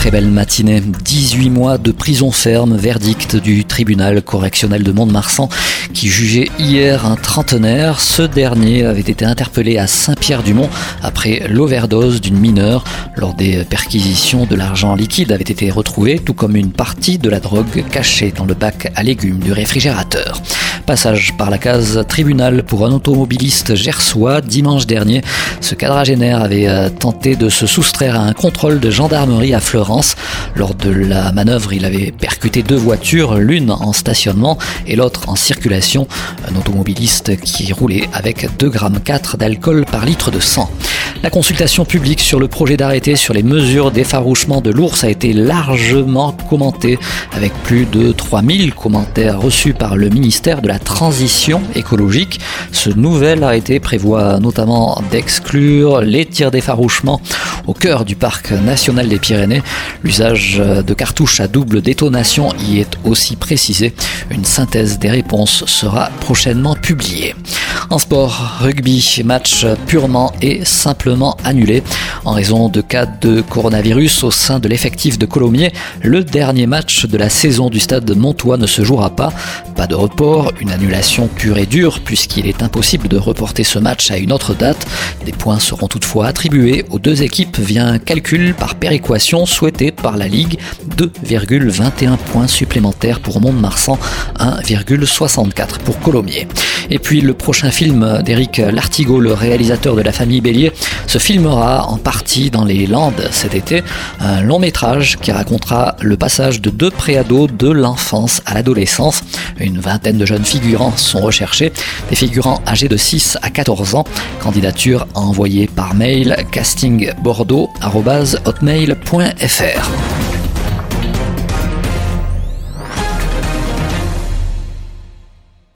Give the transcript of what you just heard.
Très belle matinée. 18 mois de prison ferme, verdict du tribunal correctionnel de Mont-de-Marsan qui jugeait hier un trentenaire. Ce dernier avait été interpellé à Saint-Pierre-du-Mont après l'overdose d'une mineure. Lors des perquisitions, de l'argent liquide avait été retrouvé, tout comme une partie de la drogue cachée dans le bac à légumes du réfrigérateur. Passage par la case tribunal pour un automobiliste gersois dimanche dernier. Ce quadragénaire avait euh, tenté de se soustraire à un contrôle de gendarmerie à Florence. Lors de la manœuvre, il avait percuté deux voitures, l'une en stationnement et l'autre en circulation. Un automobiliste qui roulait avec 2,4 grammes d'alcool par litre de sang. La consultation publique sur le projet d'arrêté sur les mesures d'effarouchement de l'ours a été largement commentée avec plus de 3000 commentaires reçus par le ministère de la Transition écologique. Ce nouvel arrêté prévoit notamment d'exclure les tirs d'effarouchement au cœur du parc national des Pyrénées. L'usage de cartouches à double détonation y est aussi précisé. Une synthèse des réponses sera prochainement publiée. En sport, rugby, match purement et annulé en raison de cas de coronavirus au sein de l'effectif de Colomiers. Le dernier match de la saison du stade de Montois ne se jouera pas. Pas de report, une annulation pure et dure puisqu'il est impossible de reporter ce match à une autre date. Des points seront toutefois attribués aux deux équipes via un calcul par péréquation souhaité par la Ligue. 2,21 points supplémentaires pour Mont-de-Marsan, 1,64 pour Colomiers. Et puis le prochain film d'Éric Lartigot, le réalisateur de La famille Bélier, se filmera en partie dans les Landes cet été. Un long métrage qui racontera le passage de deux préados de l'enfance à l'adolescence. Une vingtaine de jeunes figurants sont recherchés, des figurants âgés de 6 à 14 ans. Candidature envoyée par mail castingbordeaux.hotmail.fr.